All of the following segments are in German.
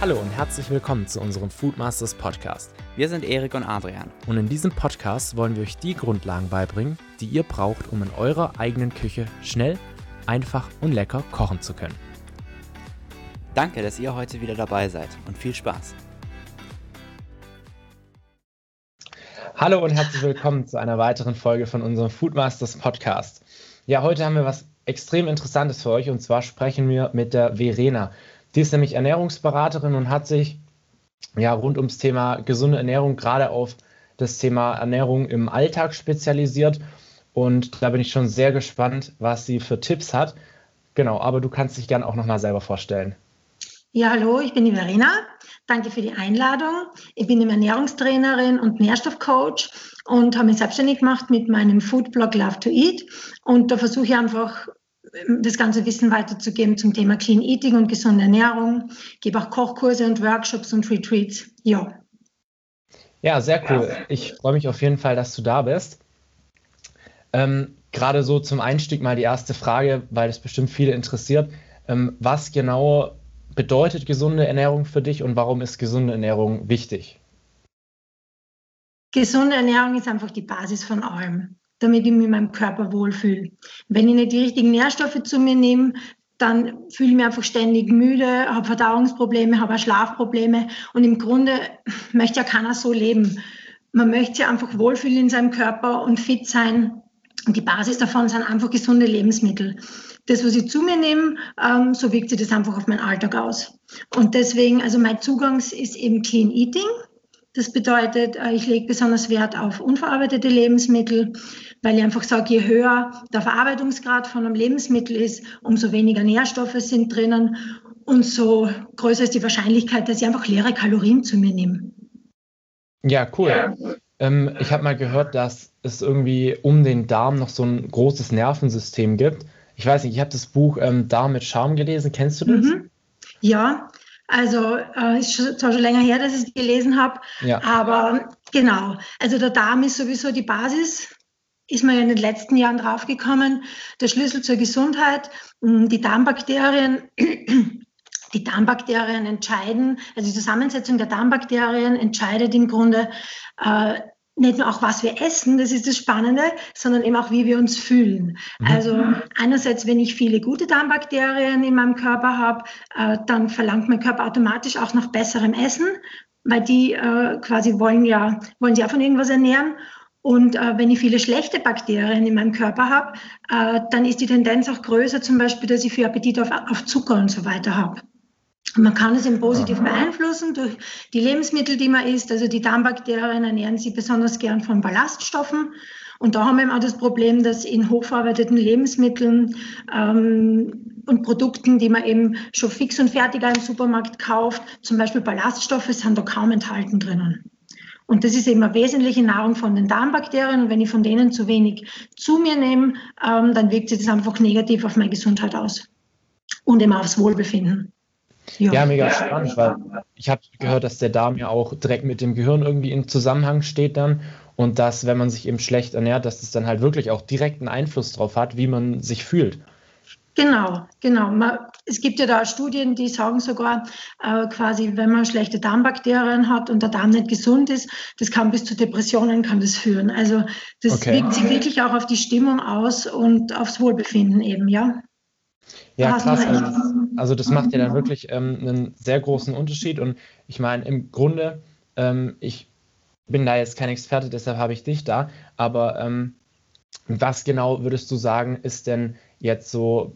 Hallo und herzlich willkommen zu unserem Foodmasters Podcast. Wir sind Erik und Adrian. Und in diesem Podcast wollen wir euch die Grundlagen beibringen, die ihr braucht, um in eurer eigenen Küche schnell, einfach und lecker kochen zu können. Danke, dass ihr heute wieder dabei seid und viel Spaß. Hallo und herzlich willkommen zu einer weiteren Folge von unserem Foodmasters Podcast. Ja, heute haben wir was extrem Interessantes für euch und zwar sprechen wir mit der Verena. Die ist nämlich Ernährungsberaterin und hat sich ja rund ums Thema gesunde Ernährung gerade auf das Thema Ernährung im Alltag spezialisiert. Und da bin ich schon sehr gespannt, was sie für Tipps hat. Genau, aber du kannst dich gerne auch nochmal selber vorstellen. Ja, hallo, ich bin die Verena. Danke für die Einladung. Ich bin Ernährungstrainerin und Nährstoffcoach und habe mich selbstständig gemacht mit meinem Foodblog Love to Eat. Und da versuche ich einfach das ganze Wissen weiterzugeben zum Thema Clean Eating und gesunde Ernährung. Ich gebe auch Kochkurse und Workshops und Retreats. Ja. Ja, sehr cool. Ich freue mich auf jeden Fall, dass du da bist. Ähm, Gerade so zum Einstieg mal die erste Frage, weil es bestimmt viele interessiert. Ähm, was genau bedeutet gesunde Ernährung für dich und warum ist gesunde Ernährung wichtig? Gesunde Ernährung ist einfach die Basis von allem damit ich mich in meinem Körper wohlfühle. Wenn ich nicht die richtigen Nährstoffe zu mir nehme, dann fühle ich mich einfach ständig müde, habe Verdauungsprobleme, habe Schlafprobleme und im Grunde möchte ja keiner so leben. Man möchte sich einfach wohlfühlen in seinem Körper und fit sein. Und die Basis davon sind einfach gesunde Lebensmittel. Das, was ich zu mir nehme, ähm, so wirkt sich das einfach auf meinen Alltag aus. Und deswegen, also mein Zugang ist eben Clean Eating. Das bedeutet, äh, ich lege besonders Wert auf unverarbeitete Lebensmittel, weil ich einfach sage, je höher der Verarbeitungsgrad von einem Lebensmittel ist, umso weniger Nährstoffe sind drinnen und so größer ist die Wahrscheinlichkeit, dass ich einfach leere Kalorien zu mir nehme. Ja, cool. Ja. Ähm, ich habe mal gehört, dass es irgendwie um den Darm noch so ein großes Nervensystem gibt. Ich weiß nicht, ich habe das Buch ähm, Darm mit Charme gelesen. Kennst du das? Mhm. Ja, also äh, ist zwar schon länger her, dass ich es gelesen habe, ja. aber genau. Also der Darm ist sowieso die Basis ist man ja in den letzten Jahren draufgekommen, der Schlüssel zur Gesundheit, hm, die Darmbakterien, die Darmbakterien entscheiden, also die Zusammensetzung der Darmbakterien entscheidet im Grunde äh, nicht nur auch, was wir essen, das ist das Spannende, sondern eben auch, wie wir uns fühlen. Mhm. Also einerseits, wenn ich viele gute Darmbakterien in meinem Körper habe, äh, dann verlangt mein Körper automatisch auch nach besserem Essen, weil die äh, quasi wollen ja, wollen sich auch von irgendwas ernähren. Und äh, wenn ich viele schlechte Bakterien in meinem Körper habe, äh, dann ist die Tendenz auch größer, zum Beispiel, dass ich viel Appetit auf, auf Zucker und so weiter habe. Man kann es eben positiv beeinflussen durch die Lebensmittel, die man isst. Also die Darmbakterien ernähren sich besonders gern von Ballaststoffen. Und da haben wir eben auch das Problem, dass in hochverarbeiteten Lebensmitteln ähm, und Produkten, die man eben schon fix und fertig im Supermarkt kauft, zum Beispiel Ballaststoffe, sind da kaum enthalten drinnen. Und das ist eben eine wesentliche Nahrung von den Darmbakterien. Und wenn ich von denen zu wenig zu mir nehme, ähm, dann wirkt sich das einfach negativ auf meine Gesundheit aus und eben aufs Wohlbefinden. Ja, ja mega spannend, weil ich habe gehört, dass der Darm ja auch direkt mit dem Gehirn irgendwie im Zusammenhang steht dann und dass, wenn man sich eben schlecht ernährt, dass das dann halt wirklich auch direkten Einfluss drauf hat, wie man sich fühlt. Genau, genau. Man, es gibt ja da Studien, die sagen sogar, äh, quasi, wenn man schlechte Darmbakterien hat und der Darm nicht gesund ist, das kann bis zu Depressionen kann das führen. Also das okay. wirkt sich wirklich auch auf die Stimmung aus und aufs Wohlbefinden eben, ja. Ja, krass. Also, also, das macht ja dann wirklich ähm, einen sehr großen Unterschied. Und ich meine, im Grunde, ähm, ich bin da jetzt kein Experte, deshalb habe ich dich da. Aber ähm, was genau würdest du sagen, ist denn jetzt so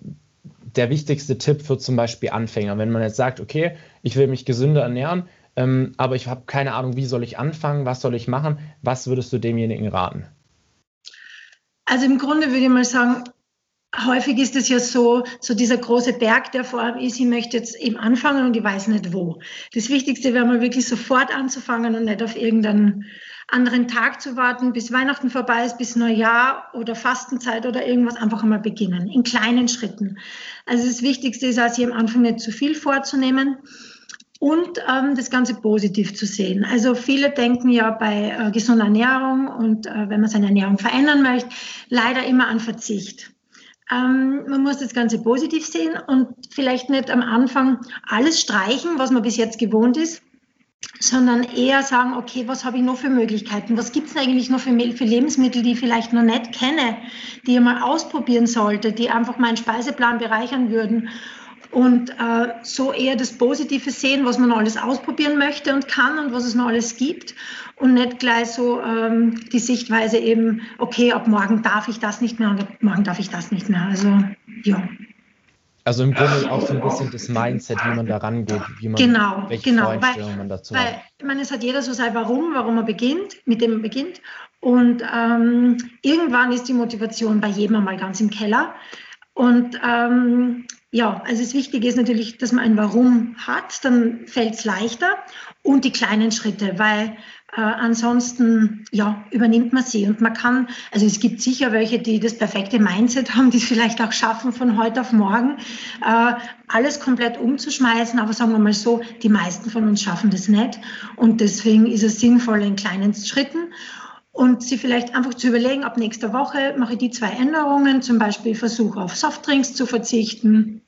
der wichtigste Tipp für zum Beispiel Anfänger? Wenn man jetzt sagt, okay, ich will mich gesünder ernähren, ähm, aber ich habe keine Ahnung, wie soll ich anfangen, was soll ich machen? Was würdest du demjenigen raten? Also im Grunde würde ich mal sagen, häufig ist es ja so, so dieser große Berg, der vor allem ist, ich möchte jetzt eben anfangen und ich weiß nicht wo. Das Wichtigste wäre mal wirklich sofort anzufangen und nicht auf irgendeinen anderen Tag zu warten, bis Weihnachten vorbei ist, bis Neujahr oder Fastenzeit oder irgendwas, einfach einmal beginnen, in kleinen Schritten. Also das Wichtigste ist, also am Anfang nicht zu viel vorzunehmen und ähm, das Ganze positiv zu sehen. Also viele denken ja bei äh, gesunder Ernährung und äh, wenn man seine Ernährung verändern möchte, leider immer an Verzicht. ähm, man muss das Ganze positiv sehen und vielleicht nicht am Anfang alles streichen, was man bis jetzt gewohnt ist, sondern eher sagen, okay, was habe ich noch für Möglichkeiten? Was gibt es eigentlich noch für, für, Lebensmittel, die ich vielleicht noch nicht kenne, die ich mal ausprobieren sollte, die einfach meinen Speiseplan bereichern würden? Und äh, so eher das Positive sehen, was man alles ausprobieren möchte und kann und was es noch alles gibt. Und nicht gleich so ähm, die Sichtweise eben, okay, ab morgen darf ich das nicht mehr und ab morgen darf ich das nicht mehr. Also ja. Also im Grunde auch so ein bisschen das Mindset, wie man da rangeht, wie man genau, welche genau, Voreinstellungen man dazu weil, hat. Ich meine, es hat jeder so sein Warum, warum er beginnt, mit dem er beginnt. Und ähm, irgendwann ist die Motivation bei jedem einmal ganz im Keller. Und ähm, ja, also das Wichtige ist natürlich, dass man ein Warum hat, dann fällt es leichter und die kleinen Schritte, weil äh, ansonsten ja, übernimmt man sie. Und man kann, also es gibt sicher welche, die das perfekte Mindset haben, die es vielleicht auch schaffen, von heute auf morgen äh, alles komplett umzuschmeißen. Aber sagen wir mal so, die meisten von uns schaffen das nicht. Und deswegen ist es sinnvoll in kleinen Schritten und sie vielleicht einfach zu überlegen, ab nächster Woche mache ich die zwei Änderungen, zum Beispiel versuche auf Softdrinks zu verzichten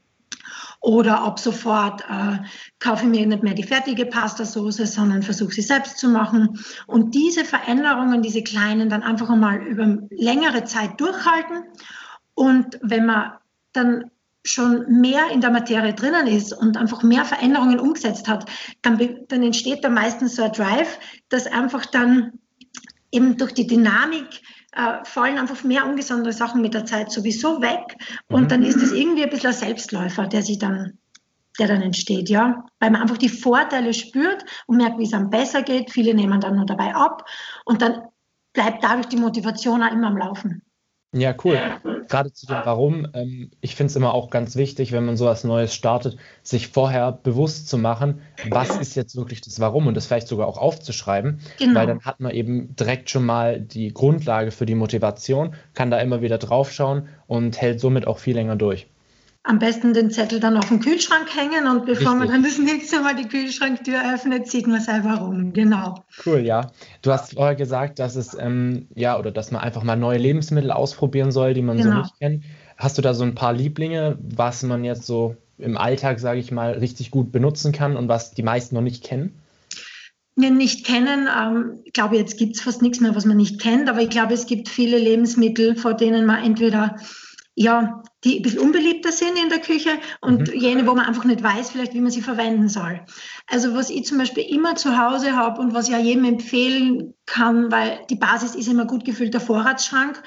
oder ab sofort äh, kaufe ich mir nicht mehr die fertige Pastasauce, sondern versuche sie selbst zu machen. Und diese Veränderungen, diese kleinen, dann einfach einmal über längere Zeit durchhalten. Und wenn man dann schon mehr in der Materie drinnen ist und einfach mehr Veränderungen umgesetzt hat, dann, dann entsteht da meistens so ein Drive, dass einfach dann eben durch die Dynamik äh, fallen einfach mehr ungesunde Sachen mit der Zeit sowieso weg. Und mhm. dann ist es irgendwie ein bisschen ein Selbstläufer, der sich dann, der dann entsteht, ja. Weil man einfach die Vorteile spürt und merkt, wie es einem besser geht. Viele nehmen dann nur dabei ab und dann bleibt dadurch die Motivation auch immer am Laufen. Ja, cool. Gerade zu dem Warum. Ähm, ich finde es immer auch ganz wichtig, wenn man sowas Neues startet, sich vorher bewusst zu machen, was ist jetzt wirklich das Warum und das vielleicht sogar auch aufzuschreiben, genau. weil dann hat man eben direkt schon mal die Grundlage für die Motivation, kann da immer wieder draufschauen und hält somit auch viel länger durch am besten den Zettel dann auf den Kühlschrank hängen und bevor Richtig. man dann das nächste Mal die Kühlschranktür öffnet, sieht man selber rum. Genau. Cool, ja. Du hast vorher gesagt, dass es ähm, ja oder dass man einfach mal neue Lebensmittel ausprobieren soll, die man genau. so nicht kennt. Hast du da so ein paar Lieblinge, was man jetzt so im Alltag, sage ich mal, richtig gut benutzen kann und was die meisten noch nicht kennen? nicht kennen. Ähm, ich glaube, jetzt gibt es fast nichts mehr, was man nicht kennt, aber ich glaube, es gibt viele Lebensmittel, vor denen man entweder ja, die ein bisschen unbeliebter sind in der Küche und mhm. jene, wo man einfach nicht weiß, vielleicht, wie man sie verwenden soll. Also was ich zum Beispiel immer zu Hause habe und was ich ja jedem empfehlen kann, weil die Basis ist immer gut gefüllter Vorratsschrank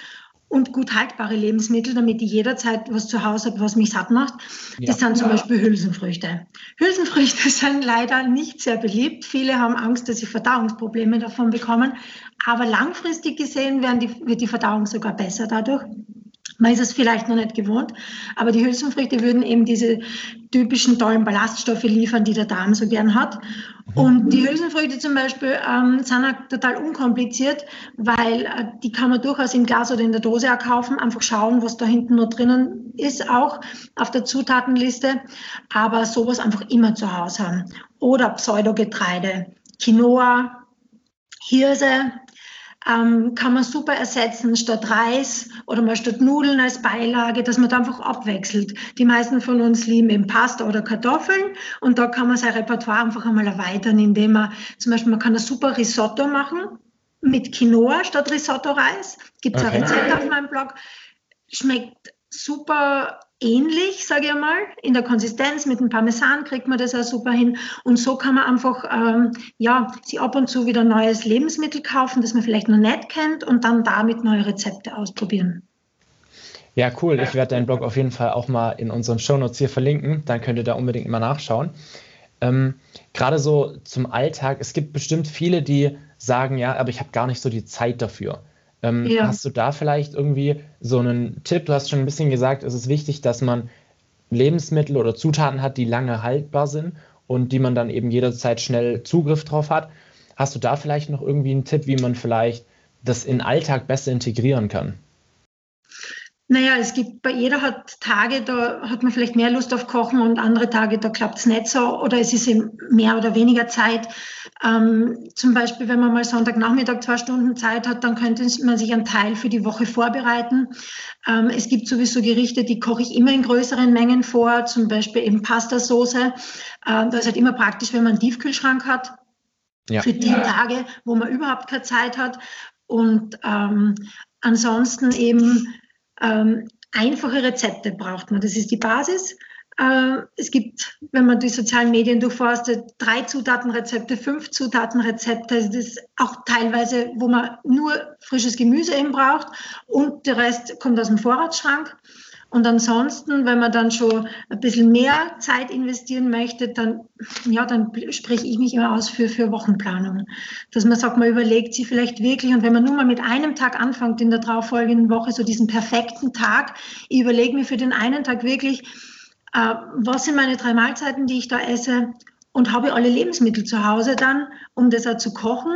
und gut haltbare Lebensmittel, damit ich jederzeit was zu Hause habe, was mich satt macht. Ja. Das sind zum Beispiel Hülsenfrüchte. Hülsenfrüchte sind leider nicht sehr beliebt. Viele haben Angst, dass sie Verdauungsprobleme davon bekommen. Aber langfristig gesehen werden die, wird die Verdauung sogar besser dadurch. Man ist es vielleicht noch nicht gewohnt, aber die Hülsenfrüchte würden eben diese typischen tollen Ballaststoffe liefern, die der Darm so gern hat. Und die Hülsenfrüchte zum Beispiel ähm, sind auch total unkompliziert, weil äh, die kann man durchaus im Glas oder in der Dose auch kaufen. Einfach schauen, was da hinten noch drinnen ist, auch auf der Zutatenliste. Aber sowas einfach immer zu Hause haben. Oder Pseudogetreide, Quinoa, Hirse, ähm, kann man super ersetzen statt Reis oder mal statt Nudeln als Beilage, dass man da einfach abwechselt. Die meisten von uns lieben eben Pasta oder Kartoffeln und da kann man sein Repertoire einfach einmal erweitern, indem man zum Beispiel, man kann ein super Risotto machen mit Quinoa statt Risotto-Reis. Gibt es okay. ein Rezept auf meinem Blog. Schmeckt super ähnlich, sage ich mal. In der Konsistenz mit dem Parmesan kriegt man das auch super hin. Und so kann man einfach, ähm, ja, sich ab und zu wieder neues Lebensmittel kaufen, das man vielleicht noch nicht kennt und dann damit neue Rezepte ausprobieren. Ja, cool. Ich werde deinen Blog auf jeden Fall auch mal in unseren Shownotes hier verlinken. Dann könnt ihr da unbedingt mal nachschauen. Ähm, Gerade so zum Alltag. Es gibt bestimmt viele, die sagen, ja, aber ich habe gar nicht so die Zeit dafür. Ähm, ja. Hast du da vielleicht irgendwie so einen Tipp? Du hast schon ein bisschen gesagt, es ist wichtig, dass man Lebensmittel oder Zutaten hat, die lange haltbar sind und die man dann eben jederzeit schnell Zugriff drauf hat. Hast du da vielleicht noch irgendwie einen Tipp, wie man vielleicht das in den Alltag besser integrieren kann? Naja, es gibt bei jeder hat Tage, da hat man vielleicht mehr Lust auf Kochen und andere Tage, da klappt es nicht so oder es ist eben mehr oder weniger Zeit. Ähm, zum Beispiel, wenn man mal Sonntagnachmittag zwei Stunden Zeit hat, dann könnte man sich einen Teil für die Woche vorbereiten. Ähm, es gibt sowieso Gerichte, die koche ich immer in größeren Mengen vor, zum Beispiel eben Pastasoße. Äh, das ist halt immer praktisch, wenn man einen Tiefkühlschrank hat. Ja. Für die Tage, wo man überhaupt keine Zeit hat. Und ähm, ansonsten eben ähm, einfache Rezepte braucht man. Das ist die Basis. Äh, es gibt, wenn man die sozialen Medien durchforstet, drei Zutatenrezepte, fünf Zutatenrezepte. Also das ist auch teilweise, wo man nur frisches Gemüse eben braucht und der Rest kommt aus dem Vorratsschrank. Und ansonsten, wenn man dann schon ein bisschen mehr Zeit investieren möchte, dann, ja, dann spreche ich mich immer aus für, für Wochenplanung. Dass man sagt, man überlegt sich vielleicht wirklich, und wenn man nur mal mit einem Tag anfängt in der darauffolgenden Woche, so diesen perfekten Tag, ich überlege mir für den einen Tag wirklich, äh, was sind meine drei Mahlzeiten, die ich da esse, und habe alle Lebensmittel zu Hause dann, um das auch zu kochen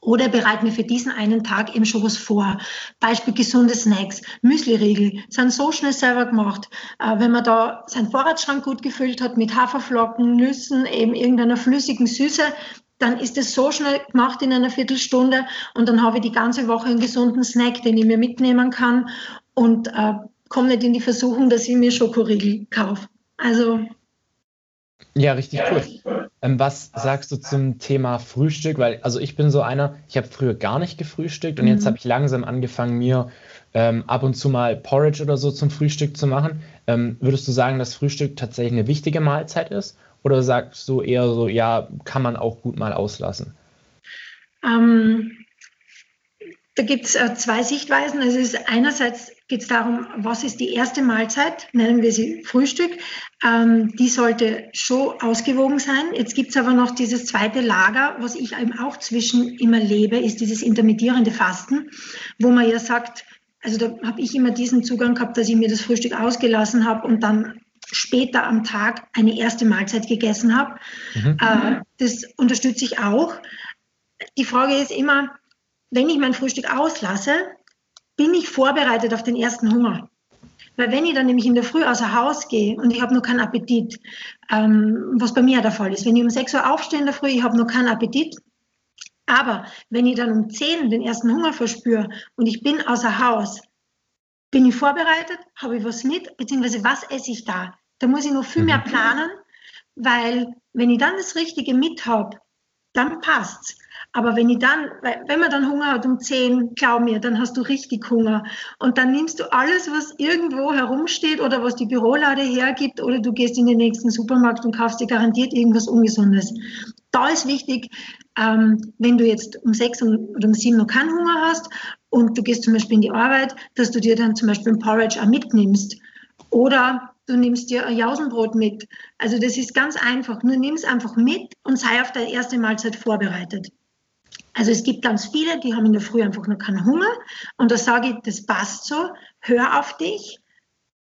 oder bereite mir für diesen einen Tag eben schon was vor. Beispiel gesunde Snacks, Müsli-Riegel, sind so schnell selber gemacht. Äh, wenn man da seinen Vorratsschrank gut gefüllt hat mit Haferflocken, Nüssen, eben irgendeiner flüssigen Süße, dann ist es so schnell gemacht in einer Viertelstunde und dann habe ich die ganze Woche einen gesunden Snack, den ich mir mitnehmen kann und äh, komme nicht in die Versuchung, dass ich mir Schokoriegel kaufe. Also ja, richtig cool. Ähm, was sagst du zum Thema Frühstück? Weil, also ich bin so einer, ich habe früher gar nicht gefrühstückt und mhm. jetzt habe ich langsam angefangen, mir ähm, ab und zu mal Porridge oder so zum Frühstück zu machen. Ähm, würdest du sagen, dass Frühstück tatsächlich eine wichtige Mahlzeit ist? Oder sagst du eher so, ja, kann man auch gut mal auslassen? Ähm, da gibt es äh, zwei Sichtweisen. Es ist einerseits geht es darum, was ist die erste Mahlzeit, nennen wir sie Frühstück. Ähm, die sollte schon ausgewogen sein. Jetzt gibt es aber noch dieses zweite Lager, was ich eben auch zwischen immer lebe, ist dieses intermittierende Fasten, wo man ja sagt, also da habe ich immer diesen Zugang gehabt, dass ich mir das Frühstück ausgelassen habe und dann später am Tag eine erste Mahlzeit gegessen habe. Mhm. Äh, das unterstütze ich auch. Die Frage ist immer, wenn ich mein Frühstück auslasse, bin ich vorbereitet auf den ersten Hunger. Weil wenn ich dann nämlich in der Früh außer Haus gehe und ich habe noch keinen Appetit, ähm, was bei mir der Fall ist, wenn ich um 6 Uhr aufstehe in der Früh, ich habe noch keinen Appetit, aber wenn ich dann um 10 den ersten Hunger verspüre und ich bin außer Haus, bin ich vorbereitet, habe ich was mit, beziehungsweise was esse ich da? Da muss ich noch viel mehr mhm. planen, weil wenn ich dann das Richtige mit habe, dann passt's. Aber wenn ich dann, wenn man dann Hunger hat um 10, glaub mir, dann hast du richtig Hunger. Und dann nimmst du alles, was irgendwo herumsteht oder was die Bürolade hergibt oder du gehst in den nächsten Supermarkt und kaufst dir garantiert irgendwas Ungesundes. Da ist wichtig, ähm, wenn du jetzt um 6 oder um 7 noch keinen Hunger hast und du gehst zum Beispiel in die Arbeit, dass du dir dann zum Beispiel ein Porridge auch mitnimmst. Oder du nimmst dir ein Jausenbrot mit. Also das ist ganz einfach. Nur nimm es einfach mit und sei auf deine erste Mahlzeit vorbereitet. Also es gibt ganz viele, die haben in der Früh einfach noch keinen Hunger. Und da sage ich, das passt so, hör auf dich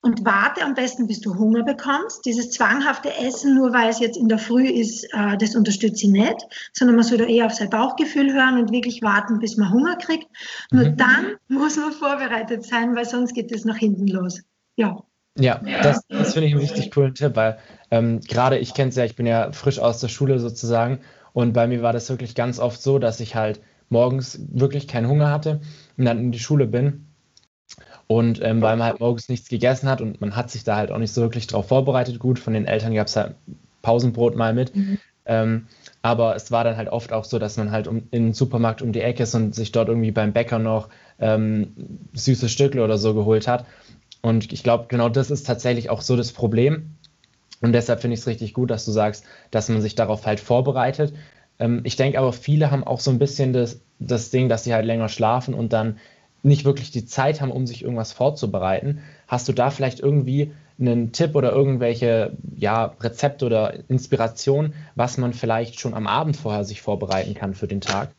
und warte am besten, bis du Hunger bekommst. Dieses zwanghafte Essen, nur weil es jetzt in der Früh ist, äh, das unterstütze ich nicht, sondern man soll da eher auf sein Bauchgefühl hören und wirklich warten, bis man Hunger kriegt. Nur mhm. dann muss man vorbereitet sein, weil sonst geht es nach hinten los. Ja. Ja, das, das finde ich einen richtig coolen Tipp, weil ähm, gerade ich kenne es ja, ich bin ja frisch aus der Schule sozusagen und bei mir war das wirklich ganz oft so, dass ich halt morgens wirklich keinen Hunger hatte und dann in die Schule bin. Und ähm, weil man halt morgens nichts gegessen hat und man hat sich da halt auch nicht so wirklich drauf vorbereitet. Gut, von den Eltern gab es halt Pausenbrot mal mit. Mhm. Ähm, aber es war dann halt oft auch so, dass man halt um, in den Supermarkt um die Ecke ist und sich dort irgendwie beim Bäcker noch ähm, süße Stückle oder so geholt hat. Und ich glaube, genau das ist tatsächlich auch so das Problem, und deshalb finde ich es richtig gut, dass du sagst, dass man sich darauf halt vorbereitet. Ähm, ich denke aber, viele haben auch so ein bisschen das, das Ding, dass sie halt länger schlafen und dann nicht wirklich die Zeit haben, um sich irgendwas vorzubereiten. Hast du da vielleicht irgendwie einen Tipp oder irgendwelche ja, Rezepte oder Inspiration, was man vielleicht schon am Abend vorher sich vorbereiten kann für den Tag?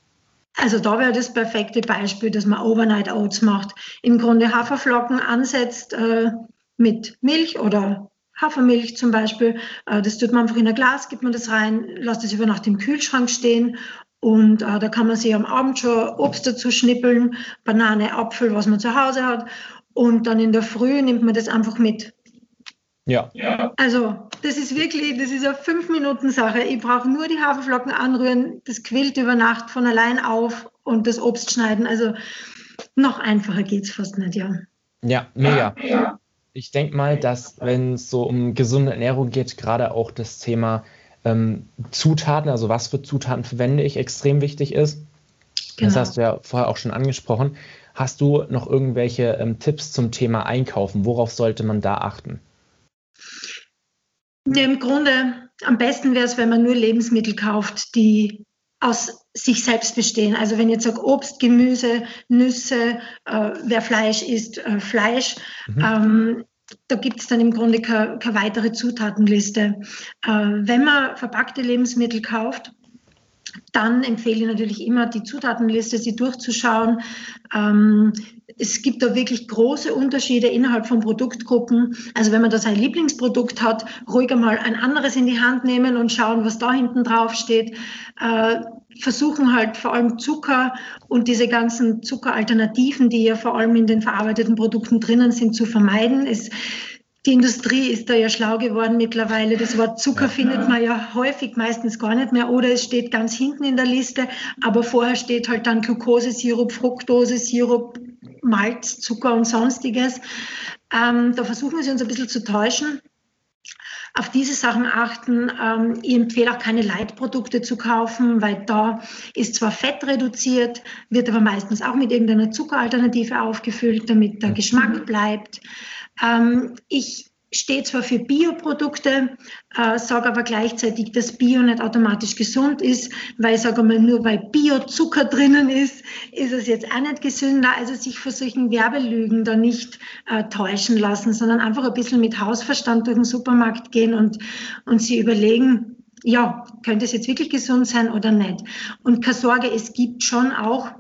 Also da wäre das perfekte Beispiel, dass man Overnight Oats macht. Im Grunde Haferflocken ansetzt äh, mit Milch oder Hafermilch zum Beispiel, äh, das tut man einfach in ein Glas, gibt man das rein, lasst es über Nacht im Kühlschrank stehen und äh, da kann man sich am Abend schon Obst dazu schnippeln, Banane, Apfel, was man zu Hause hat und dann in der Früh nimmt man das einfach mit. Ja. Also, das ist wirklich, das ist eine fünf Minuten Sache. Ich brauche nur die Haferflocken anrühren, das quillt über Nacht von allein auf und das Obst schneiden. Also, noch einfacher geht es fast nicht, ja. Ja, mega. Ich denke mal, dass, wenn es so um gesunde Ernährung geht, gerade auch das Thema ähm, Zutaten, also was für Zutaten verwende ich, extrem wichtig ist. Genau. Das hast du ja vorher auch schon angesprochen. Hast du noch irgendwelche ähm, Tipps zum Thema Einkaufen? Worauf sollte man da achten? Ja, Im Grunde am besten wäre es, wenn man nur Lebensmittel kauft, die aus sich selbst bestehen. Also wenn ich jetzt sage Obst, Gemüse, Nüsse, äh, wer Fleisch isst, äh, Fleisch. Mhm. Ähm, da gibt es dann im Grunde keine, keine weitere Zutatenliste. Äh, wenn man verpackte Lebensmittel kauft, dann empfehle ich natürlich immer, die Zutatenliste sie durchzuschauen. Ähm, es gibt da wirklich große Unterschiede innerhalb von Produktgruppen. Also wenn man da sein Lieblingsprodukt hat, ruhig einmal ein anderes in die Hand nehmen und schauen, was da hinten drauf steht. Äh, versuchen halt vor allem Zucker und diese ganzen Zuckeralternativen, die ja vor allem in den verarbeiteten Produkten drinnen sind, zu vermeiden. Es die Industrie ist da ja schlau geworden mittlerweile. Das Wort Zucker findet man ja häufig meistens gar nicht mehr oder es steht ganz hinten in der Liste, aber vorher steht halt dann Glukosesirup, Fructosesirup, Malz, Zucker und sonstiges. Ähm, da versuchen sie uns ein bisschen zu täuschen. Auf diese Sachen achten. Ähm, ich empfehle auch keine Leitprodukte zu kaufen, weil da ist zwar Fett reduziert, wird aber meistens auch mit irgendeiner Zuckeralternative aufgefüllt, damit der Geschmack bleibt. Ähm, ich stehe zwar für Bioprodukte, äh, sage aber gleichzeitig, dass Bio nicht automatisch gesund ist, weil ich sage mal, nur weil Biozucker drinnen ist, ist es jetzt auch nicht gesünder. Also sich vor solchen Werbelügen da nicht äh, täuschen lassen, sondern einfach ein bisschen mit Hausverstand durch den Supermarkt gehen und, und sie überlegen, ja, könnte es jetzt wirklich gesund sein oder nicht? Und keine Sorge, es gibt schon auch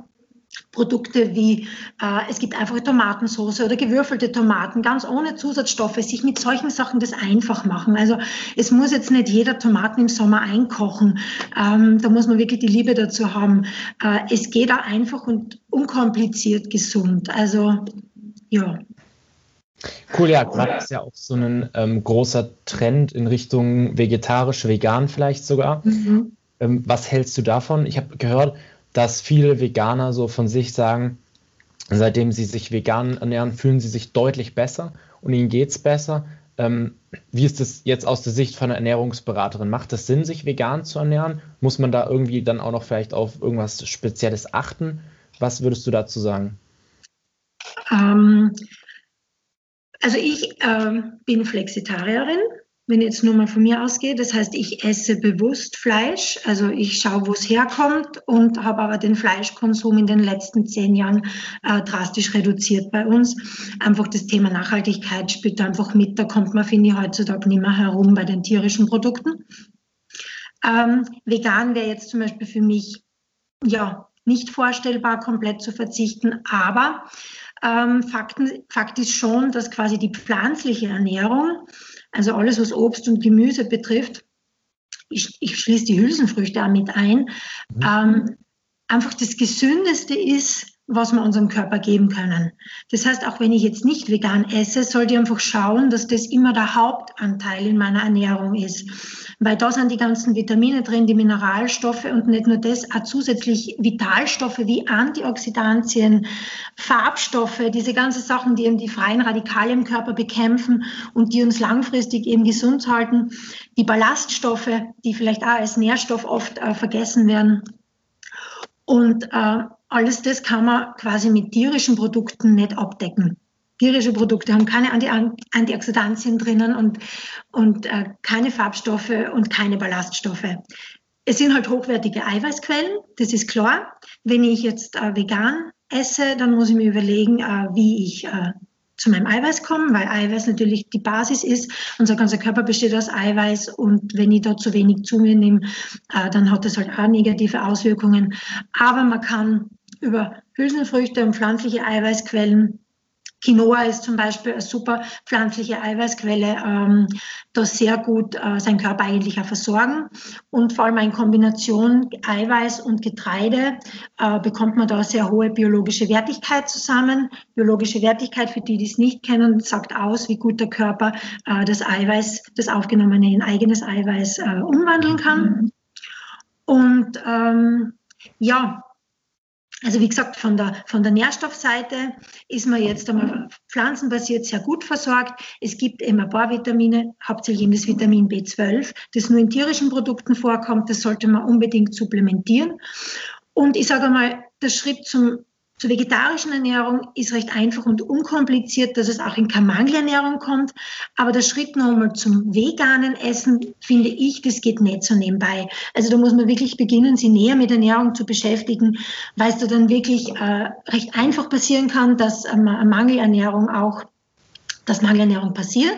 Produkte wie äh, es gibt einfach Tomatensauce oder gewürfelte Tomaten, ganz ohne Zusatzstoffe, sich mit solchen Sachen das einfach machen. Also es muss jetzt nicht jeder Tomaten im Sommer einkochen. Ähm, da muss man wirklich die Liebe dazu haben. Äh, es geht auch einfach und unkompliziert gesund. Also ja. Cool, ja, gerade ist ja auch so ein ähm, großer Trend in Richtung vegetarisch, vegan vielleicht sogar. Mhm. Ähm, was hältst du davon? Ich habe gehört, dass viele Veganer so von sich sagen, seitdem sie sich vegan ernähren, fühlen sie sich deutlich besser und ihnen geht es besser. Ähm, wie ist das jetzt aus der Sicht von einer Ernährungsberaterin? Macht es Sinn, sich vegan zu ernähren? Muss man da irgendwie dann auch noch vielleicht auf irgendwas Spezielles achten? Was würdest du dazu sagen? Ähm, also ich äh, bin Flexitarierin wenn ich jetzt nur mal von mir ausgehe. Das heißt, ich esse bewusst Fleisch, also ich schaue, wo es herkommt und habe aber den Fleischkonsum in den letzten zehn Jahren äh, drastisch reduziert bei uns. Einfach das Thema Nachhaltigkeit spielt einfach mit. Da kommt man, finde ich, heutzutage nicht mehr herum bei den tierischen Produkten. Ähm, vegan wäre jetzt zum Beispiel für mich ja nicht vorstellbar, komplett zu verzichten, aber ähm, Fakten, Fakt ist schon, dass quasi die pflanzliche Ernährung also alles, was Obst und Gemüse betrifft, ich, ich schließe die Hülsenfrüchte auch mit ein, mhm. ähm, einfach das Gesündeste ist, was wir unserem Körper geben können. Das heißt, auch wenn ich jetzt nicht vegan esse, sollte ich einfach schauen, dass das immer der Hauptanteil in meiner Ernährung ist. Weil da sind die ganzen Vitamine drin, die Mineralstoffe und nicht nur das, auch zusätzlich Vitalstoffe wie Antioxidantien, Farbstoffe, diese ganzen Sachen, die eben die freien Radikale im Körper bekämpfen und die uns langfristig eben gesund halten. Die Ballaststoffe, die vielleicht auch als Nährstoff oft äh, vergessen werden. Und äh, alles das kann man quasi mit tierischen Produkten nicht abdecken. Tierische Produkte haben keine Anti Antioxidantien drinnen und, und äh, keine Farbstoffe und keine Ballaststoffe. Es sind halt hochwertige Eiweißquellen, das ist klar. Wenn ich jetzt äh, vegan esse, dann muss ich mir überlegen, äh, wie ich äh, zu meinem Eiweiß komme, weil Eiweiß natürlich die Basis ist. Unser ganzer Körper besteht aus Eiweiß und wenn ich da zu wenig zu mir nehme, äh, dann hat das halt auch negative Auswirkungen. Aber man kann über Hülsenfrüchte und pflanzliche Eiweißquellen Quinoa ist zum Beispiel eine super pflanzliche Eiweißquelle, ähm, da sehr gut äh, seinen Körper eigentlich auch versorgen. Und vor allem in Kombination Eiweiß und Getreide äh, bekommt man da sehr hohe biologische Wertigkeit zusammen. Biologische Wertigkeit, für die, die es nicht kennen, sagt aus, wie gut der Körper äh, das Eiweiß, das aufgenommene in eigenes Eiweiß äh, umwandeln kann. Und ähm, ja, also wie gesagt, von der, von der Nährstoffseite ist man jetzt einmal pflanzenbasiert sehr gut versorgt. Es gibt eben ein paar Vitamine, hauptsächlich eben das Vitamin B12, das nur in tierischen Produkten vorkommt. Das sollte man unbedingt supplementieren. Und ich sage einmal, der Schritt zum zur vegetarischen Ernährung ist recht einfach und unkompliziert, dass es auch in keine Mangelernährung kommt. Aber der Schritt nochmal zum veganen Essen, finde ich, das geht nicht so nebenbei. Also da muss man wirklich beginnen, sich näher mit Ernährung zu beschäftigen, weil es da dann wirklich äh, recht einfach passieren kann, dass ähm, Mangelernährung auch, dass Mangelernährung passiert.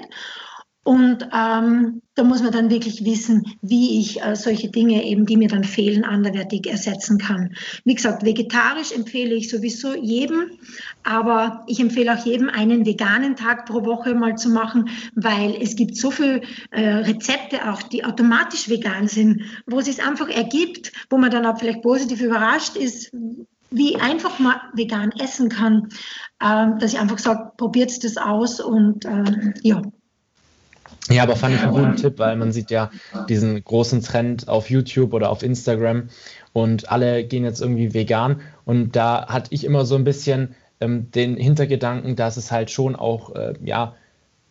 Und ähm, da muss man dann wirklich wissen, wie ich äh, solche Dinge eben, die mir dann fehlen, anderwertig ersetzen kann. Wie gesagt, vegetarisch empfehle ich sowieso jedem, aber ich empfehle auch jedem, einen veganen Tag pro Woche mal zu machen, weil es gibt so viele äh, Rezepte auch, die automatisch vegan sind, wo es sich einfach ergibt, wo man dann auch vielleicht positiv überrascht ist, wie einfach man vegan essen kann, äh, dass ich einfach sage, probiert das aus und äh, ja. Ja, aber fand ich einen guten Tipp, weil man sieht ja diesen großen Trend auf YouTube oder auf Instagram und alle gehen jetzt irgendwie vegan. Und da hatte ich immer so ein bisschen ähm, den Hintergedanken, dass es halt schon auch äh, ja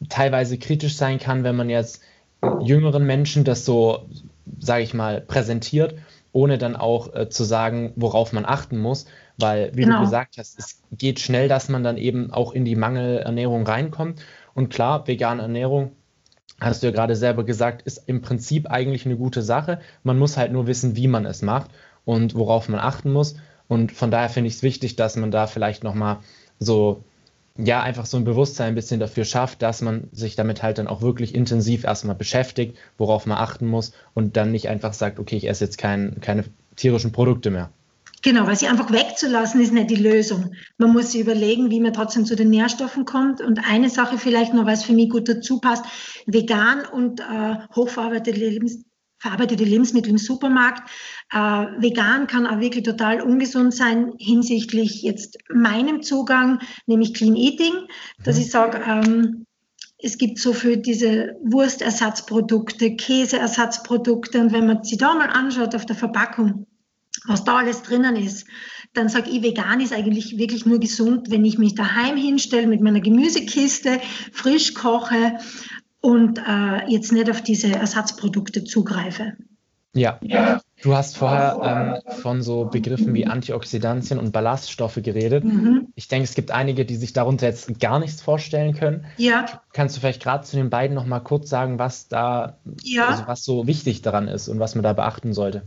teilweise kritisch sein kann, wenn man jetzt jüngeren Menschen das so, sage ich mal, präsentiert, ohne dann auch äh, zu sagen, worauf man achten muss. Weil, wie genau. du gesagt hast, es geht schnell, dass man dann eben auch in die Mangelernährung reinkommt. Und klar, vegane Ernährung hast du ja gerade selber gesagt, ist im Prinzip eigentlich eine gute Sache. Man muss halt nur wissen, wie man es macht und worauf man achten muss. Und von daher finde ich es wichtig, dass man da vielleicht nochmal so, ja, einfach so ein Bewusstsein ein bisschen dafür schafft, dass man sich damit halt dann auch wirklich intensiv erstmal beschäftigt, worauf man achten muss und dann nicht einfach sagt, okay, ich esse jetzt kein, keine tierischen Produkte mehr. Genau, weil sie einfach wegzulassen ist nicht die Lösung. Man muss sich überlegen, wie man trotzdem zu den Nährstoffen kommt. Und eine Sache vielleicht noch, was für mich gut dazu passt, vegan und äh, hochverarbeitete Lebens verarbeitete Lebensmittel im Supermarkt. Äh, vegan kann auch wirklich total ungesund sein hinsichtlich jetzt meinem Zugang, nämlich Clean Eating, dass mhm. ich sage, ähm, es gibt so für diese Wurstersatzprodukte, Käseersatzprodukte und wenn man sich da mal anschaut auf der Verpackung, was da alles drinnen ist, dann sage ich, vegan ist eigentlich wirklich nur gesund, wenn ich mich daheim hinstelle mit meiner Gemüsekiste, frisch koche und äh, jetzt nicht auf diese Ersatzprodukte zugreife. Ja, du hast vorher ähm, von so Begriffen wie Antioxidantien und Ballaststoffe geredet. Mhm. Ich denke, es gibt einige, die sich darunter jetzt gar nichts vorstellen können. Ja. Kannst du vielleicht gerade zu den beiden noch mal kurz sagen, was da, ja. also was so wichtig daran ist und was man da beachten sollte?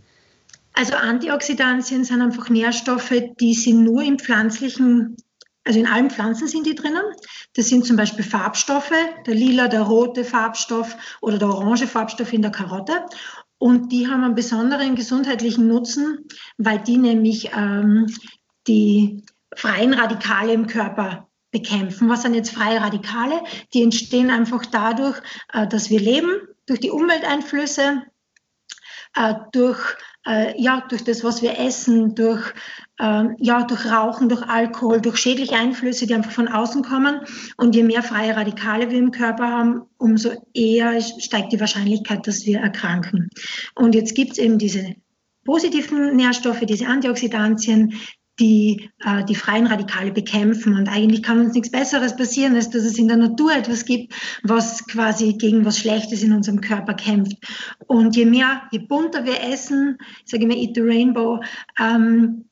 Also Antioxidantien sind einfach Nährstoffe, die sind nur im pflanzlichen, also in allen Pflanzen sind die drinnen. Das sind zum Beispiel Farbstoffe, der lila, der rote Farbstoff oder der orange Farbstoff in der Karotte. Und die haben einen besonderen gesundheitlichen Nutzen, weil die nämlich ähm, die freien Radikale im Körper bekämpfen. Was sind jetzt freie Radikale? Die entstehen einfach dadurch, äh, dass wir leben, durch die Umwelteinflüsse, äh, durch äh, ja, durch das, was wir essen, durch, äh, ja, durch Rauchen, durch Alkohol, durch schädliche Einflüsse, die einfach von außen kommen. Und je mehr freie Radikale wir im Körper haben, umso eher steigt die Wahrscheinlichkeit, dass wir erkranken. Und jetzt gibt es eben diese positiven Nährstoffe, diese Antioxidantien, die äh, die freien Radikale bekämpfen. Und eigentlich kann uns nichts Besseres passieren, als dass es in der Natur etwas gibt, was quasi gegen was Schlechtes in unserem Körper kämpft. Und je mehr, je bunter wir essen, ich sage immer Eat the Rainbow, ähm,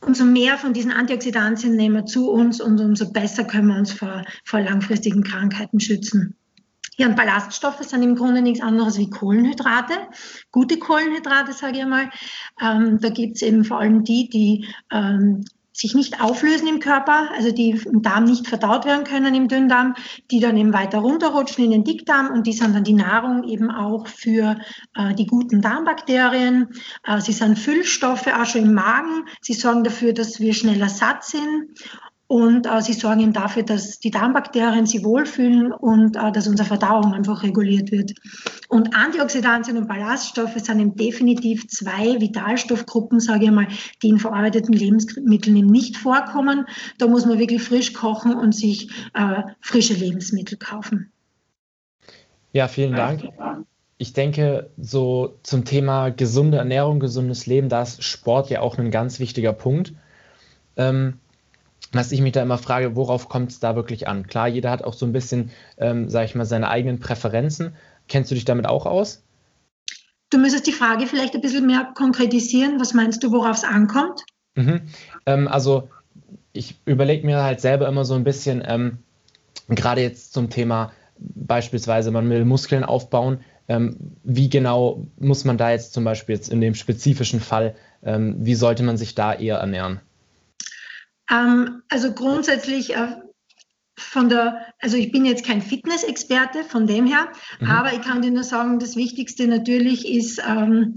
umso mehr von diesen Antioxidantien nehmen wir zu uns und umso besser können wir uns vor, vor langfristigen Krankheiten schützen. Ja, und Ballaststoffe sind im Grunde nichts anderes wie Kohlenhydrate, gute Kohlenhydrate, sage ich mal. Ähm, da gibt es eben vor allem die, die ähm, sich nicht auflösen im Körper, also die im Darm nicht verdaut werden können im Dünndarm, die dann eben weiter runterrutschen in den Dickdarm und die sind dann die Nahrung eben auch für äh, die guten Darmbakterien. Äh, sie sind Füllstoffe auch schon im Magen. Sie sorgen dafür, dass wir schneller satt sind und äh, sie sorgen eben dafür, dass die Darmbakterien sich wohlfühlen und äh, dass unsere Verdauung einfach reguliert wird. Und Antioxidantien und Ballaststoffe sind eben definitiv zwei Vitalstoffgruppen, sage ich mal, die in verarbeiteten Lebensmitteln eben nicht vorkommen. Da muss man wirklich frisch kochen und sich äh, frische Lebensmittel kaufen. Ja, vielen Dank. Ich denke, so zum Thema gesunde Ernährung, gesundes Leben, da ist Sport ja auch ein ganz wichtiger Punkt. Ähm, was ich mich da immer frage, worauf kommt es da wirklich an? Klar, jeder hat auch so ein bisschen, ähm, sage ich mal, seine eigenen Präferenzen. Kennst du dich damit auch aus? Du müsstest die Frage vielleicht ein bisschen mehr konkretisieren. Was meinst du, worauf es ankommt? Mhm. Ähm, also ich überlege mir halt selber immer so ein bisschen, ähm, gerade jetzt zum Thema beispielsweise, man will Muskeln aufbauen. Ähm, wie genau muss man da jetzt zum Beispiel jetzt in dem spezifischen Fall, ähm, wie sollte man sich da eher ernähren? Ähm, also grundsätzlich äh, von der, also ich bin jetzt kein Fitnessexperte von dem her, mhm. aber ich kann dir nur sagen, das Wichtigste natürlich ist ähm,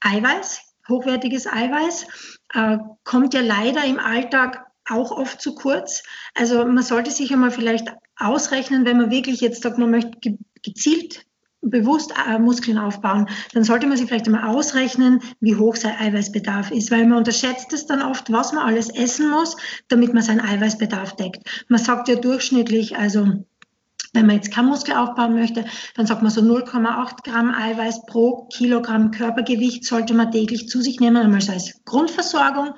Eiweiß, hochwertiges Eiweiß. Äh, kommt ja leider im Alltag auch oft zu kurz. Also man sollte sich einmal vielleicht ausrechnen, wenn man wirklich jetzt sagt, man möchte gezielt bewusst äh, Muskeln aufbauen, dann sollte man sich vielleicht einmal ausrechnen, wie hoch sein Eiweißbedarf ist, weil man unterschätzt es dann oft, was man alles essen muss, damit man seinen Eiweißbedarf deckt. Man sagt ja durchschnittlich, also wenn man jetzt keinen Muskel aufbauen möchte, dann sagt man so 0,8 Gramm Eiweiß pro Kilogramm Körpergewicht sollte man täglich zu sich nehmen, einmal als Grundversorgung.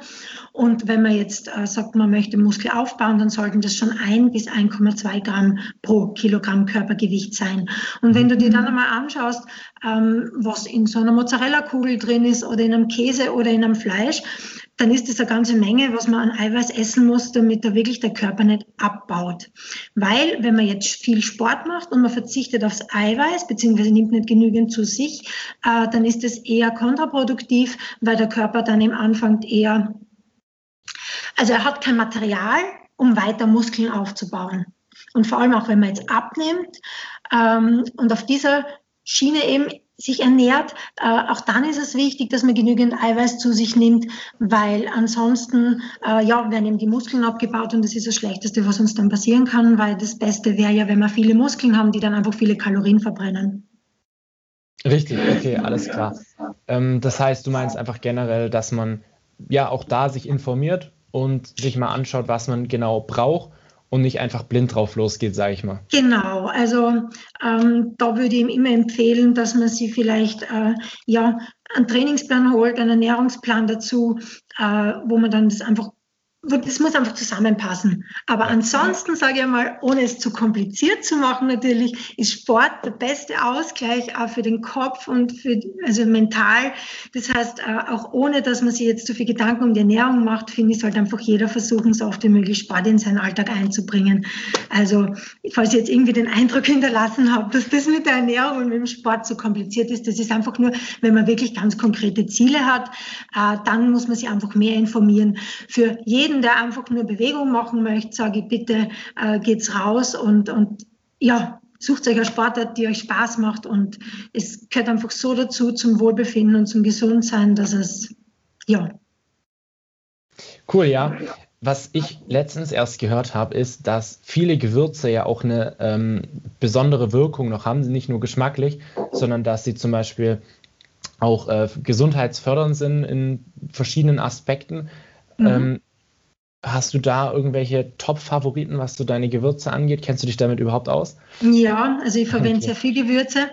Und wenn man jetzt äh, sagt, man möchte Muskel aufbauen, dann sollten das schon 1 bis 1,2 Gramm pro Kilogramm Körpergewicht sein. Und wenn du dir dann einmal anschaust, ähm, was in so einer Mozzarella-Kugel drin ist oder in einem Käse oder in einem Fleisch, dann ist das eine ganze Menge, was man an Eiweiß essen muss, damit da wirklich der Körper nicht abbaut. Weil, wenn man jetzt viel Sport macht und man verzichtet aufs Eiweiß, beziehungsweise nimmt nicht genügend zu sich, äh, dann ist das eher kontraproduktiv, weil der Körper dann im Anfang eher, also er hat kein Material, um weiter Muskeln aufzubauen. Und vor allem auch, wenn man jetzt abnimmt ähm, und auf dieser Schiene eben sich ernährt. Äh, auch dann ist es wichtig, dass man genügend Eiweiß zu sich nimmt, weil ansonsten äh, ja, werden eben die Muskeln abgebaut und das ist das Schlechteste, was uns dann passieren kann, weil das Beste wäre ja, wenn wir viele Muskeln haben, die dann einfach viele Kalorien verbrennen. Richtig, okay, alles klar. Ähm, das heißt, du meinst einfach generell, dass man ja auch da sich informiert und sich mal anschaut, was man genau braucht und nicht einfach blind drauf losgeht, sage ich mal. Genau, also ähm, da würde ich ihm immer empfehlen, dass man sich vielleicht äh, ja einen Trainingsplan holt, einen Ernährungsplan dazu, äh, wo man dann das einfach das muss einfach zusammenpassen. Aber ansonsten sage ich mal, ohne es zu kompliziert zu machen, natürlich ist Sport der beste Ausgleich auch für den Kopf und für, also mental. Das heißt, äh, auch ohne, dass man sich jetzt zu viel Gedanken um die Ernährung macht, finde ich, sollte einfach jeder versuchen, so oft wie möglich Sport in seinen Alltag einzubringen. Also, falls ich jetzt irgendwie den Eindruck hinterlassen habe, dass das mit der Ernährung und mit dem Sport so kompliziert ist, das ist einfach nur, wenn man wirklich ganz konkrete Ziele hat, äh, dann muss man sich einfach mehr informieren. Für jeden jeden, der einfach nur Bewegung machen möchte, sage ich bitte, äh, geht's raus und, und ja, sucht euch eine Sportart, die euch Spaß macht und es gehört einfach so dazu zum Wohlbefinden und zum Gesundsein, dass es, ja. Cool, ja. Was ich letztens erst gehört habe, ist, dass viele Gewürze ja auch eine ähm, besondere Wirkung noch haben, nicht nur geschmacklich, sondern dass sie zum Beispiel auch äh, gesundheitsfördernd sind in verschiedenen Aspekten. Mhm. Ähm, Hast du da irgendwelche Top-Favoriten, was so deine Gewürze angeht? Kennst du dich damit überhaupt aus? Ja, also ich verwende okay. sehr viel Gewürze.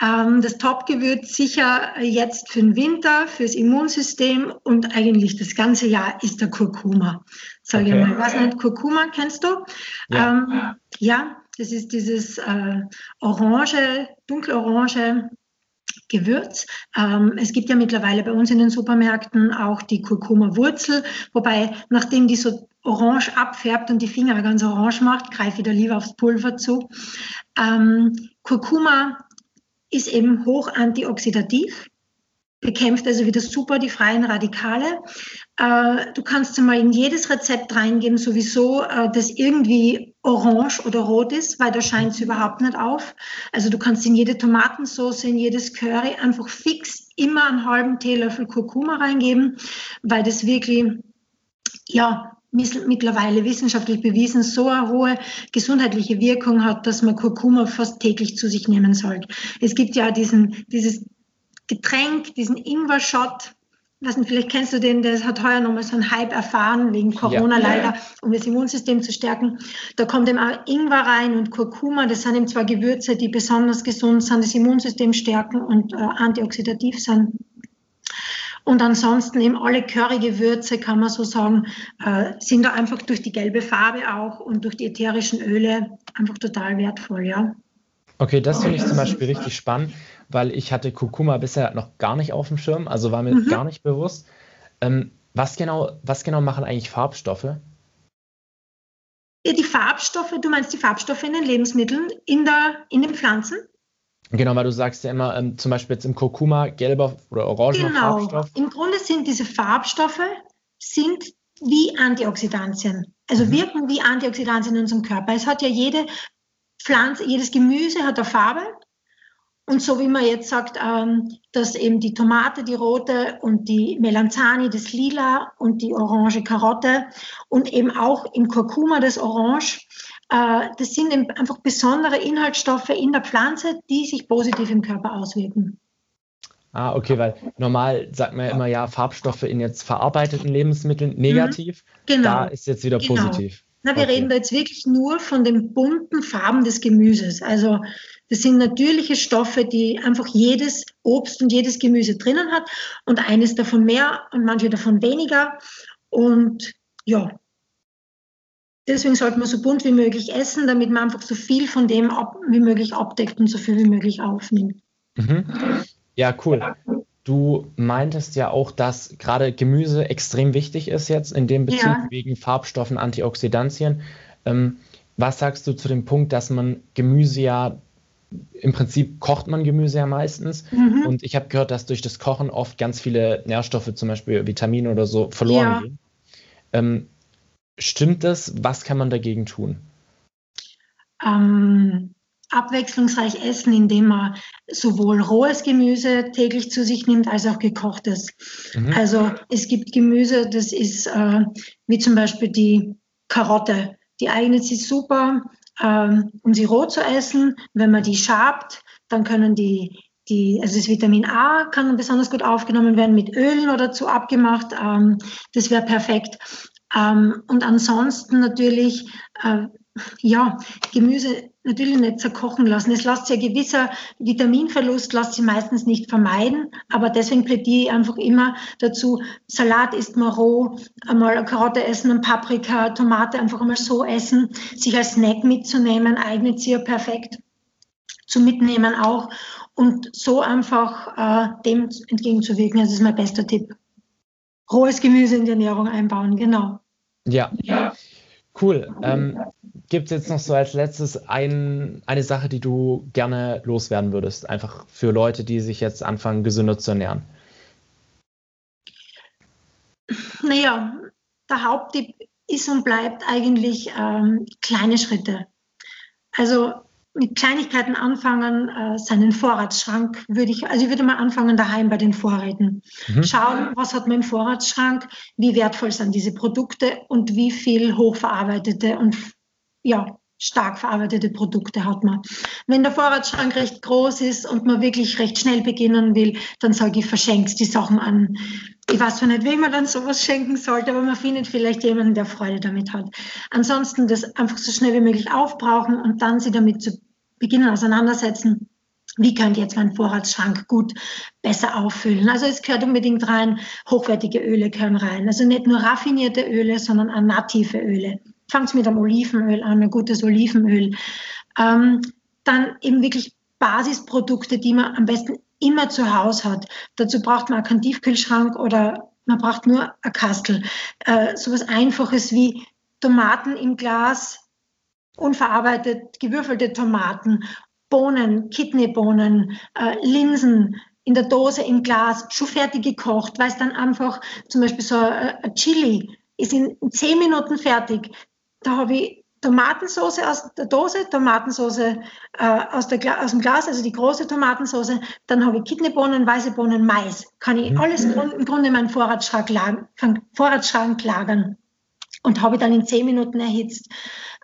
Ähm, das Top-Gewürz sicher jetzt für den Winter, fürs Immunsystem und eigentlich das ganze Jahr ist der Kurkuma. Sag okay. ich mal, was nicht, Kurkuma kennst du? Ja, ähm, ja das ist dieses äh, orange, dunkelorange Gewürz. Ähm, es gibt ja mittlerweile bei uns in den Supermärkten auch die Kurkuma-Wurzel, wobei nachdem die so orange abfärbt und die Finger ganz orange macht, greife ich da lieber aufs Pulver zu. Ähm, Kurkuma ist eben hoch antioxidativ bekämpft also wieder super die freien Radikale. Äh, du kannst mal in jedes Rezept reingeben, sowieso, äh, das irgendwie orange oder rot ist, weil da scheint es überhaupt nicht auf. Also du kannst in jede Tomatensauce, in jedes Curry einfach fix immer einen halben Teelöffel Kurkuma reingeben, weil das wirklich ja, mittlerweile wissenschaftlich bewiesen so eine hohe gesundheitliche Wirkung hat, dass man Kurkuma fast täglich zu sich nehmen sollte. Es gibt ja diesen, dieses Getränk, diesen Ingwer-Shot, vielleicht kennst du den, der hat heuer nochmal so einen Hype erfahren, wegen Corona ja. leider, um das Immunsystem zu stärken. Da kommt eben auch Ingwer rein und Kurkuma, das sind eben zwei Gewürze, die besonders gesund sind, das Immunsystem stärken und äh, antioxidativ sind. Und ansonsten eben alle Currygewürze, kann man so sagen, äh, sind da einfach durch die gelbe Farbe auch und durch die ätherischen Öle einfach total wertvoll, ja. Okay, das finde ich zum Beispiel richtig spannend, weil ich hatte Kurkuma bisher noch gar nicht auf dem Schirm, also war mir mhm. gar nicht bewusst. Ähm, was, genau, was genau machen eigentlich Farbstoffe? Ja, die Farbstoffe, du meinst die Farbstoffe in den Lebensmitteln, in, der, in den Pflanzen? Genau, weil du sagst ja immer, ähm, zum Beispiel jetzt im Kurkuma gelber oder orangener genau. Farbstoff. Im Grunde sind diese Farbstoffe sind wie Antioxidantien, also mhm. wirken wie Antioxidantien in unserem Körper. Es hat ja jede Pflanze, jedes Gemüse hat eine Farbe. Und so wie man jetzt sagt, ähm, dass eben die Tomate, die rote und die Melanzani, das lila und die orange Karotte und eben auch im Kurkuma das Orange, äh, das sind einfach besondere Inhaltsstoffe in der Pflanze, die sich positiv im Körper auswirken. Ah, okay, weil normal sagt man ja immer, ja, Farbstoffe in jetzt verarbeiteten Lebensmitteln mhm. negativ. Genau. Da ist jetzt wieder genau. positiv. Na, wir okay. reden da jetzt wirklich nur von den bunten Farben des Gemüses. Also das sind natürliche Stoffe, die einfach jedes Obst und jedes Gemüse drinnen hat und eines davon mehr und manche davon weniger. Und ja, Deswegen sollte man so bunt wie möglich essen, damit man einfach so viel von dem ab, wie möglich abdeckt und so viel wie möglich aufnimmt. Mhm. Ja, cool. Du meintest ja auch, dass gerade Gemüse extrem wichtig ist jetzt in dem Bezug ja. wegen Farbstoffen, Antioxidantien. Ähm, was sagst du zu dem Punkt, dass man Gemüse ja im Prinzip kocht man Gemüse ja meistens. Mhm. Und ich habe gehört, dass durch das Kochen oft ganz viele Nährstoffe, zum Beispiel Vitamine oder so, verloren ja. gehen. Ähm, Stimmt das? Was kann man dagegen tun? Ähm, abwechslungsreich essen, indem man sowohl rohes Gemüse täglich zu sich nimmt, als auch gekochtes. Mhm. Also es gibt Gemüse, das ist äh, wie zum Beispiel die Karotte. Die eignet sich super, ähm, um sie roh zu essen. Wenn man die schabt, dann können die die, also das Vitamin A kann besonders gut aufgenommen werden mit Ölen oder zu abgemacht. Ähm, das wäre perfekt. Ähm, und ansonsten natürlich, äh, ja, Gemüse natürlich nicht zerkochen lassen. Es lässt sich ein gewisser Vitaminverlust, lässt sich meistens nicht vermeiden, aber deswegen plädiere ich einfach immer dazu, Salat isst man roh, einmal eine Karotte essen, ein Paprika, Tomate einfach einmal so essen, sich als Snack mitzunehmen, eignet sich ja perfekt zu mitnehmen auch und so einfach äh, dem entgegenzuwirken. Das ist mein bester Tipp rohes Gemüse in die Ernährung einbauen, genau. Ja, cool. Ähm, Gibt es jetzt noch so als letztes ein, eine Sache, die du gerne loswerden würdest, einfach für Leute, die sich jetzt anfangen, gesünder zu ernähren? Naja, der Haupttipp ist und bleibt eigentlich ähm, kleine Schritte. Also mit Kleinigkeiten anfangen, äh, seinen Vorratsschrank würde ich, also ich würde mal anfangen daheim bei den Vorräten. Mhm. Schauen, was hat man im Vorratsschrank, wie wertvoll sind diese Produkte und wie viel hochverarbeitete und ja, stark verarbeitete Produkte hat man. Wenn der Vorratsschrank recht groß ist und man wirklich recht schnell beginnen will, dann sage ich, verschenkt die Sachen an. Ich weiß zwar nicht, wem man dann sowas schenken sollte, aber man findet vielleicht jemanden, der Freude damit hat. Ansonsten das einfach so schnell wie möglich aufbrauchen und dann sie damit zu beginnen auseinandersetzen, wie könnte jetzt mein Vorratsschrank gut besser auffüllen. Also es gehört unbedingt rein, hochwertige Öle gehören rein. Also nicht nur raffinierte Öle, sondern auch native Öle. Fangt mit einem Olivenöl an, ein gutes Olivenöl. Ähm, dann eben wirklich Basisprodukte, die man am besten immer zu Hause hat. Dazu braucht man keinen Tiefkühlschrank oder man braucht nur ein Kastel. Äh, so was Einfaches wie Tomaten im Glas, unverarbeitet gewürfelte Tomaten, Bohnen, Kidneybohnen, äh, Linsen in der Dose im Glas, schon fertig gekocht, weil es dann einfach zum Beispiel so äh, ein Chili ist in zehn Minuten fertig. Da habe ich Tomatensauce aus der Dose, Tomatensauce äh, aus, der, aus dem Glas, also die große Tomatensauce. Dann habe ich Kidneybohnen, weiße Bohnen, Mais. Kann ich mhm. alles im Grunde in meinen Vorratsschrank lagern. Vorratsschrank lagern. und habe dann in zehn Minuten erhitzt.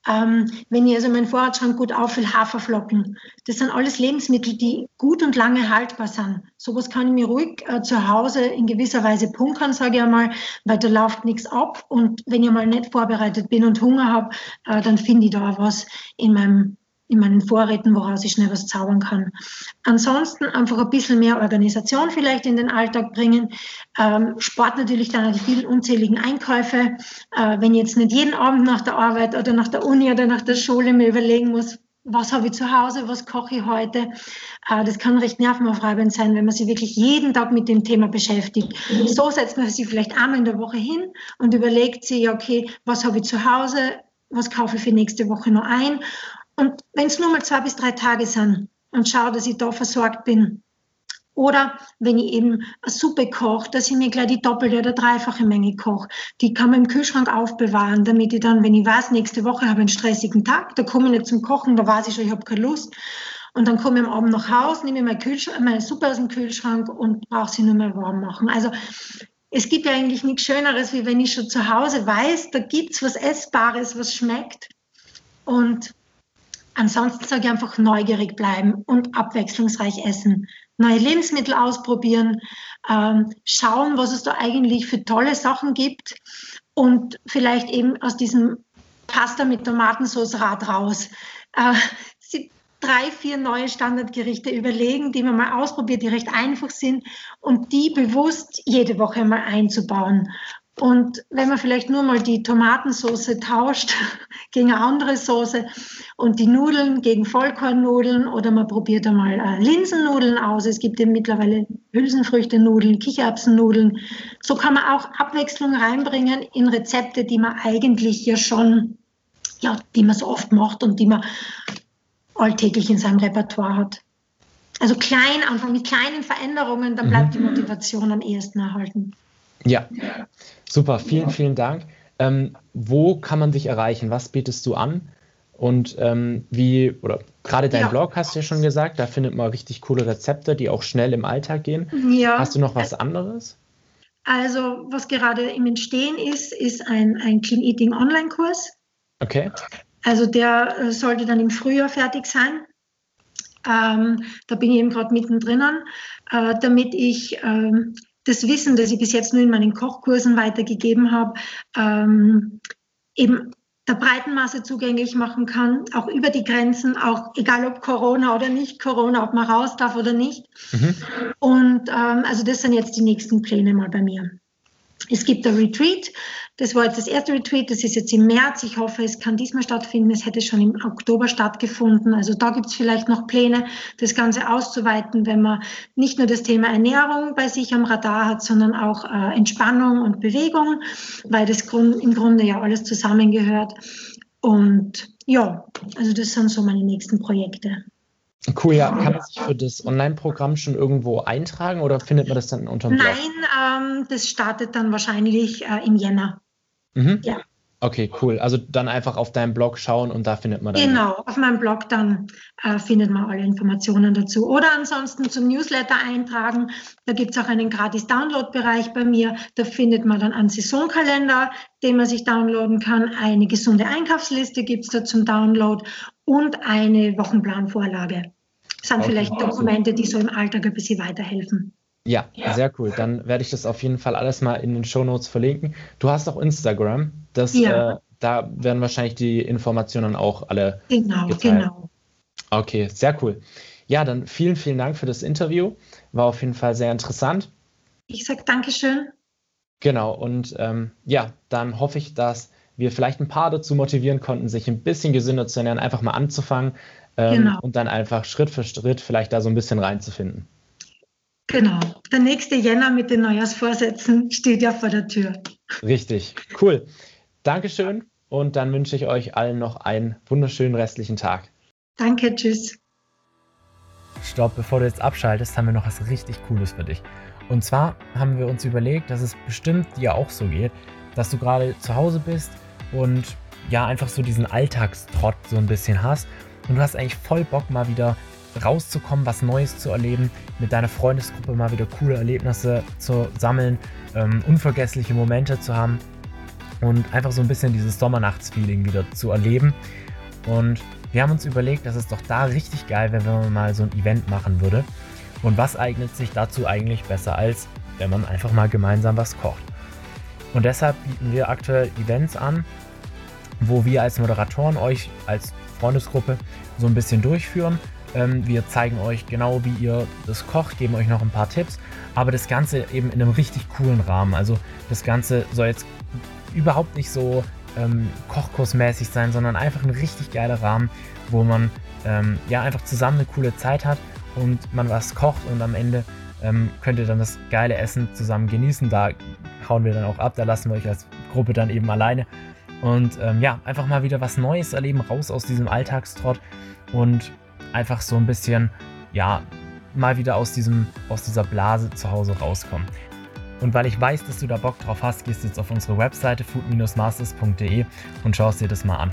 Ähm, wenn ich also meinen Vorratsschrank gut auffülle, Haferflocken. Das sind alles Lebensmittel, die gut und lange haltbar sind. Sowas kann ich mir ruhig äh, zu Hause in gewisser Weise punkern, sage ich einmal, weil da läuft nichts ab. Und wenn ich mal nicht vorbereitet bin und Hunger habe, äh, dann finde ich da was in meinem in meinen Vorräten, woraus ich schnell was zaubern kann. Ansonsten einfach ein bisschen mehr Organisation vielleicht in den Alltag bringen. Ähm, Sport natürlich dann die vielen unzähligen Einkäufe. Äh, wenn ich jetzt nicht jeden Abend nach der Arbeit oder nach der Uni oder nach der Schule mir überlegen muss, was habe ich zu Hause, was koche ich heute. Äh, das kann recht nervenaufreibend sein, wenn man sich wirklich jeden Tag mit dem Thema beschäftigt. So setzt man sich vielleicht einmal in der Woche hin und überlegt sich, okay, was habe ich zu Hause, was kaufe ich für nächste Woche noch ein und wenn es nur mal zwei bis drei Tage sind und schaue, dass ich da versorgt bin. Oder wenn ich eben eine Suppe koche, dass ich mir gleich die doppelte oder dreifache Menge koche. Die kann man im Kühlschrank aufbewahren, damit ich dann, wenn ich weiß, nächste Woche habe ich einen stressigen Tag, da komme ich nicht zum Kochen, da weiß ich schon, ich habe keine Lust. Und dann komme ich am Abend nach Hause, nehme meine, meine Suppe aus dem Kühlschrank und brauche sie nur mehr warm machen. Also es gibt ja eigentlich nichts Schöneres, wie wenn ich schon zu Hause weiß, da gibt es was Essbares, was schmeckt. Und Ansonsten sage ich einfach neugierig bleiben und abwechslungsreich essen. Neue Lebensmittel ausprobieren, ähm, schauen, was es da eigentlich für tolle Sachen gibt und vielleicht eben aus diesem Pasta mit Tomatensauce Rad raus. Äh, drei, vier neue Standardgerichte überlegen, die man mal ausprobiert, die recht einfach sind und die bewusst jede Woche mal einzubauen. Und wenn man vielleicht nur mal die Tomatensauce tauscht gegen eine andere Soße und die Nudeln gegen Vollkornnudeln oder man probiert einmal äh, Linsennudeln aus. Es gibt eben mittlerweile Hülsenfrüchte-Nudeln, Kichererbsen-Nudeln. So kann man auch Abwechslung reinbringen in Rezepte, die man eigentlich ja schon, ja, die man so oft macht und die man alltäglich in seinem Repertoire hat. Also klein, einfach mit kleinen Veränderungen, dann bleibt mhm. die Motivation am ehesten erhalten. Ja, super, vielen, vielen Dank. Ähm, wo kann man dich erreichen? Was bietest du an? Und ähm, wie, oder gerade dein ja. Blog hast du ja schon gesagt, da findet man richtig coole Rezepte, die auch schnell im Alltag gehen. Ja. Hast du noch was anderes? Also, was gerade im Entstehen ist, ist ein, ein Clean Eating Online-Kurs. Okay. Also, der äh, sollte dann im Frühjahr fertig sein. Ähm, da bin ich eben gerade mittendrin, äh, damit ich ähm, das Wissen, das ich bis jetzt nur in meinen Kochkursen weitergegeben habe, ähm, eben der breiten Masse zugänglich machen kann, auch über die Grenzen, auch egal ob Corona oder nicht Corona, ob man raus darf oder nicht. Mhm. Und ähm, also das sind jetzt die nächsten Pläne mal bei mir. Es gibt ein Retreat, das war jetzt das erste Retreat, das ist jetzt im März. Ich hoffe, es kann diesmal stattfinden. Es hätte schon im Oktober stattgefunden. Also da gibt es vielleicht noch Pläne, das Ganze auszuweiten, wenn man nicht nur das Thema Ernährung bei sich am Radar hat, sondern auch äh, Entspannung und Bewegung, weil das Grund, im Grunde ja alles zusammengehört. Und ja, also das sind so meine nächsten Projekte. Cool, ja. Kann man sich für das Online-Programm schon irgendwo eintragen oder findet man das dann unter dem Blog? Nein, ähm, das startet dann wahrscheinlich äh, im Jänner. Mhm. Ja. Okay, cool. Also dann einfach auf deinem Blog schauen und da findet man dann. Genau, auf meinem Blog dann äh, findet man alle Informationen dazu. Oder ansonsten zum Newsletter eintragen. Da gibt es auch einen gratis Download-Bereich bei mir. Da findet man dann einen Saisonkalender, den man sich downloaden kann. Eine gesunde Einkaufsliste gibt es da zum Download und eine Wochenplanvorlage. Das sind okay, vielleicht Dokumente, die so im Alltag ein bisschen weiterhelfen. Ja, ja, sehr cool. Dann werde ich das auf jeden Fall alles mal in den Show Notes verlinken. Du hast auch Instagram. Das, ja. äh, da werden wahrscheinlich die Informationen auch alle. Genau, geteilt. genau. Okay, sehr cool. Ja, dann vielen, vielen Dank für das Interview. War auf jeden Fall sehr interessant. Ich sage Dankeschön. Genau, und ähm, ja, dann hoffe ich, dass wir vielleicht ein paar dazu motivieren konnten, sich ein bisschen gesünder zu ernähren, einfach mal anzufangen ähm, genau. und dann einfach Schritt für Schritt vielleicht da so ein bisschen reinzufinden. Genau. Der nächste Jänner mit den Neujahrsvorsätzen steht ja vor der Tür. Richtig. Cool. Dankeschön und dann wünsche ich euch allen noch einen wunderschönen restlichen Tag. Danke, tschüss. Stopp, bevor du jetzt abschaltest, haben wir noch was richtig Cooles für dich. Und zwar haben wir uns überlegt, dass es bestimmt dir auch so geht, dass du gerade zu Hause bist und ja, einfach so diesen Alltagstrott so ein bisschen hast und du hast eigentlich voll Bock mal wieder rauszukommen, was Neues zu erleben, mit deiner Freundesgruppe mal wieder coole Erlebnisse zu sammeln, ähm, unvergessliche Momente zu haben. und einfach so ein bisschen dieses Sommernachtsfeeling wieder zu erleben. Und wir haben uns überlegt, dass es doch da richtig geil wäre, wenn man mal so ein Event machen würde. Und was eignet sich dazu eigentlich besser, als wenn man einfach mal gemeinsam was kocht? Und deshalb bieten wir aktuell Events an, wo wir als Moderatoren euch als Freundesgruppe so ein bisschen durchführen. Ähm, wir zeigen euch genau, wie ihr das kocht, geben euch noch ein paar Tipps, aber das Ganze eben in einem richtig coolen Rahmen. Also das Ganze soll jetzt überhaupt nicht so ähm, Kochkursmäßig sein, sondern einfach ein richtig geiler Rahmen, wo man ähm, ja einfach zusammen eine coole Zeit hat und man was kocht und am Ende ähm, könnt ihr dann das geile Essen zusammen genießen. Da hauen wir dann auch ab, da lassen wir euch als Gruppe dann eben alleine. Und ähm, ja, einfach mal wieder was Neues erleben, raus aus diesem Alltagstrott und einfach so ein bisschen, ja, mal wieder aus, diesem, aus dieser Blase zu Hause rauskommen. Und weil ich weiß, dass du da Bock drauf hast, gehst du jetzt auf unsere Webseite food-masters.de und schaust dir das mal an.